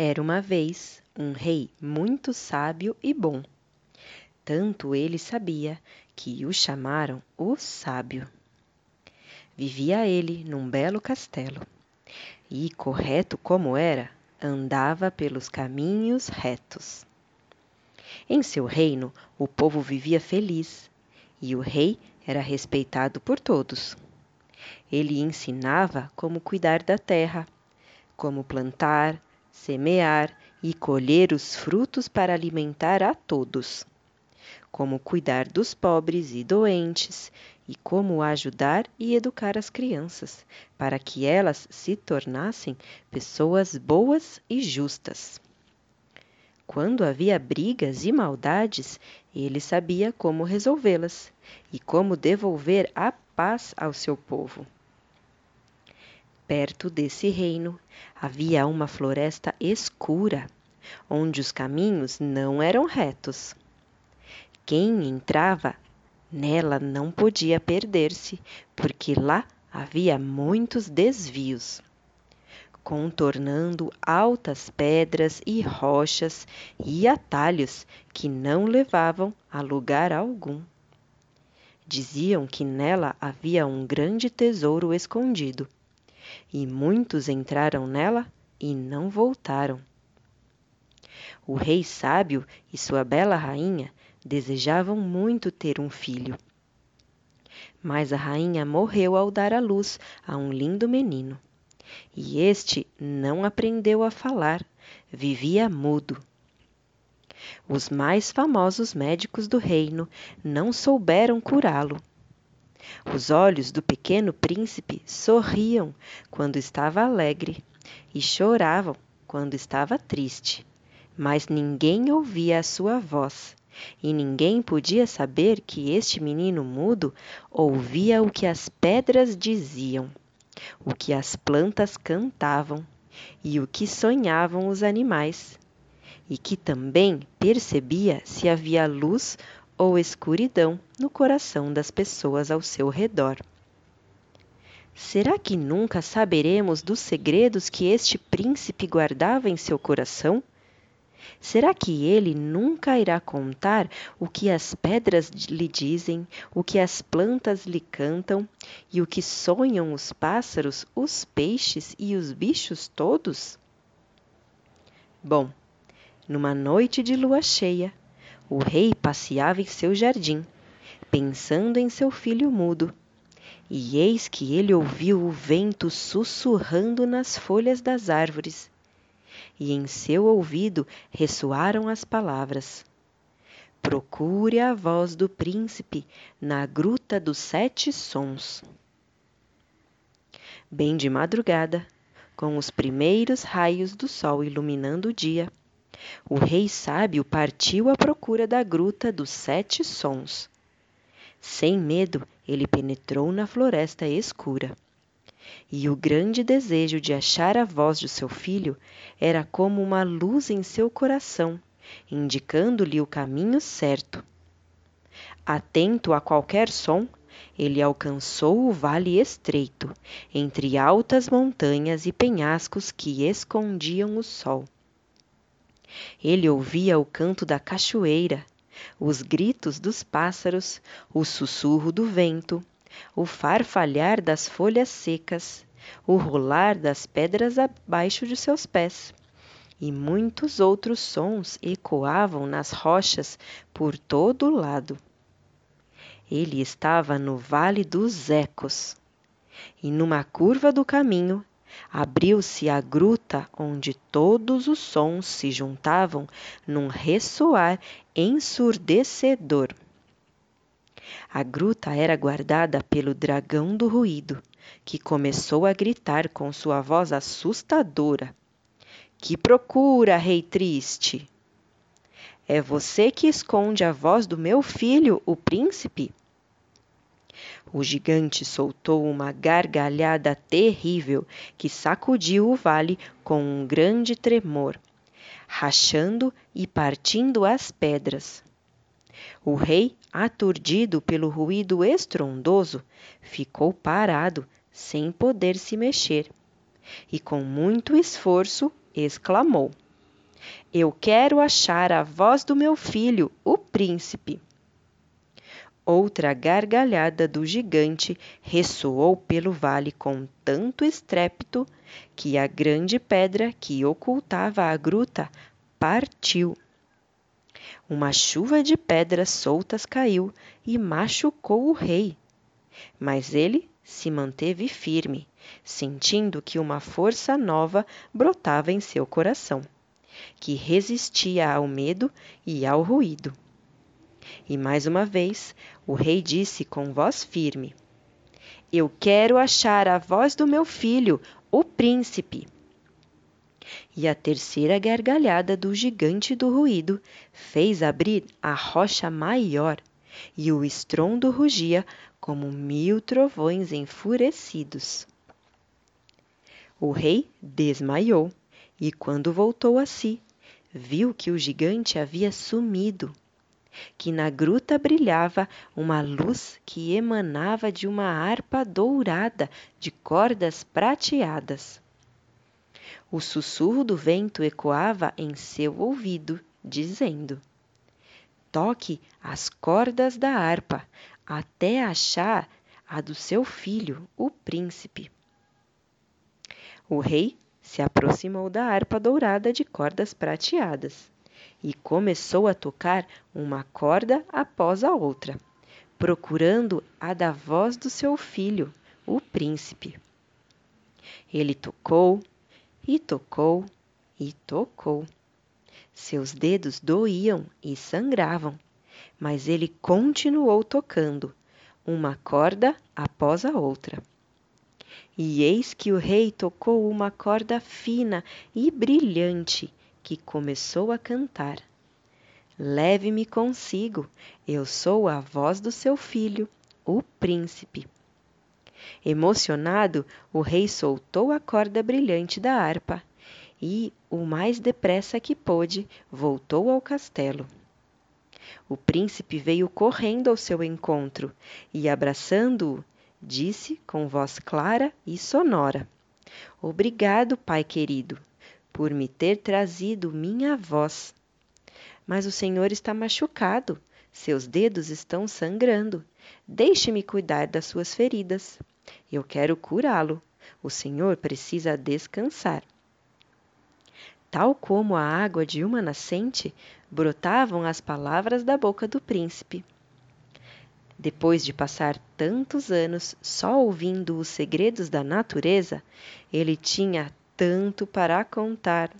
Era uma vez um rei muito sábio e bom. Tanto ele sabia que o chamaram o Sábio. Vivia ele num belo castelo e, correto como era, andava pelos caminhos retos. Em seu reino, o povo vivia feliz e o rei era respeitado por todos. Ele ensinava como cuidar da terra, como plantar, semear e colher os frutos para alimentar a todos, como cuidar dos pobres e doentes e como ajudar e educar as crianças, para que elas se tornassem pessoas boas e justas. Quando havia brigas e maldades, ele sabia como resolvê-las e como devolver a paz ao seu povo. Perto desse reino havia uma floresta escura, onde os caminhos não eram retos. Quem entrava nela não podia perder-se, porque lá havia muitos desvios, contornando altas pedras e rochas e atalhos que não levavam a lugar algum. Diziam que nela havia um grande tesouro escondido e muitos entraram nela e não voltaram. O rei sábio e sua bela rainha desejavam muito ter um filho. Mas a rainha morreu ao dar à luz a um lindo menino. E este não aprendeu a falar, vivia mudo. Os mais famosos médicos do reino não souberam curá-lo os olhos do pequeno príncipe sorriam quando estava alegre e choravam quando estava triste, mas ninguém ouvia a sua voz. E ninguém podia saber que este menino mudo ouvia o que as pedras diziam, o que as plantas cantavam e o que sonhavam os animais, e que também percebia se havia luz ou escuridão no coração das pessoas ao seu redor. Será que nunca saberemos dos segredos que este príncipe guardava em seu coração? Será que ele nunca irá contar o que as pedras lhe dizem, o que as plantas lhe cantam e o que sonham os pássaros, os peixes e os bichos todos? Bom, numa noite de lua cheia, o rei passeava em seu jardim, pensando em seu filho mudo. E eis que ele ouviu o vento sussurrando nas folhas das árvores. E em seu ouvido ressoaram as palavras: Procure a voz do príncipe na gruta dos sete sons. Bem de madrugada, com os primeiros raios do sol iluminando o dia, o rei sábio partiu à procura da gruta dos sete sons. Sem medo, ele penetrou na floresta escura. E o grande desejo de achar a voz de seu filho era como uma luz em seu coração, indicando-lhe o caminho certo. Atento a qualquer som, ele alcançou o vale estreito, entre altas montanhas e penhascos que escondiam o sol. Ele ouvia o canto da cachoeira, os gritos dos pássaros, o sussurro do vento, o farfalhar das folhas secas, o rolar das pedras abaixo de seus pés. E muitos outros sons ecoavam nas rochas por todo o lado. Ele estava no Vale dos Ecos, e numa curva do caminho abriu-se a gruta onde todos os sons se juntavam num ressoar ensurdecedor. A gruta era guardada pelo dragão do ruído, que começou a gritar com sua voz assustadora: Que procura, rei triste? É você que esconde a voz do meu filho, o príncipe? O gigante soltou uma gargalhada terrível que sacudiu o vale com um grande tremor, rachando e partindo as pedras. O rei, aturdido pelo ruído estrondoso, ficou parado, sem poder se mexer, e com muito esforço exclamou: Eu quero achar a voz do meu filho, o príncipe. Outra gargalhada do gigante ressoou pelo vale com tanto estrépito que a grande pedra que ocultava a gruta partiu. Uma chuva de pedras soltas caiu e machucou o rei. Mas ele se manteve firme, sentindo que uma força nova brotava em seu coração, que resistia ao medo e ao ruído. E mais uma vez o rei disse com voz firme: Eu quero achar a voz do meu filho, o príncipe. E a terceira gargalhada do gigante do ruído fez abrir a rocha maior, e o estrondo rugia como mil trovões enfurecidos. O rei desmaiou e, quando voltou a si, viu que o gigante havia sumido, que na gruta brilhava uma luz que emanava de uma harpa dourada de cordas prateadas. O sussurro do vento ecoava em seu ouvido, dizendo: Toque as cordas da harpa até achar a do seu filho, o príncipe. O rei se aproximou da harpa dourada de cordas prateadas e começou a tocar uma corda após a outra, procurando a da voz do seu filho, o príncipe. Ele tocou e tocou e tocou. Seus dedos doíam e sangravam, mas ele continuou tocando, uma corda após a outra. E eis que o rei tocou uma corda fina e brilhante que começou a cantar. Leve-me consigo, eu sou a voz do seu filho, o príncipe. Emocionado, o rei soltou a corda brilhante da harpa e, o mais depressa que pôde, voltou ao castelo. O príncipe veio correndo ao seu encontro e, abraçando-o, disse com voz clara e sonora: Obrigado, pai querido, por me ter trazido minha voz. Mas o senhor está machucado, seus dedos estão sangrando. Deixe-me cuidar das suas feridas. Eu quero curá-lo. O senhor precisa descansar. Tal como a água de uma nascente, brotavam as palavras da boca do príncipe. Depois de passar tantos anos só ouvindo os segredos da natureza, ele tinha tanto para contar.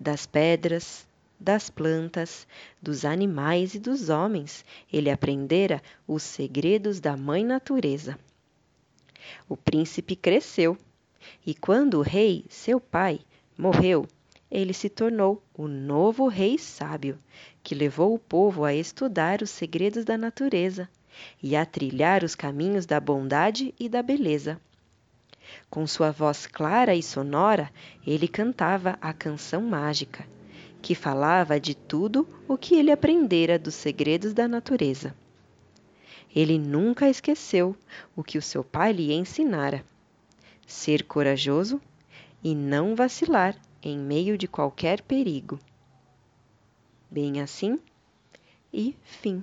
Das pedras, das plantas, dos animais e dos homens, ele aprendera os segredos da Mãe Natureza. O príncipe cresceu, e quando o rei, seu pai, morreu, ele se tornou o novo rei sábio, que levou o povo a estudar os segredos da natureza e a trilhar os caminhos da bondade e da beleza. Com sua voz clara e sonora, ele cantava a canção mágica, que falava de tudo o que ele aprendera dos segredos da natureza. Ele nunca esqueceu o que o seu pai lhe ensinara: ser corajoso e não vacilar em meio de qualquer perigo. Bem assim e fim.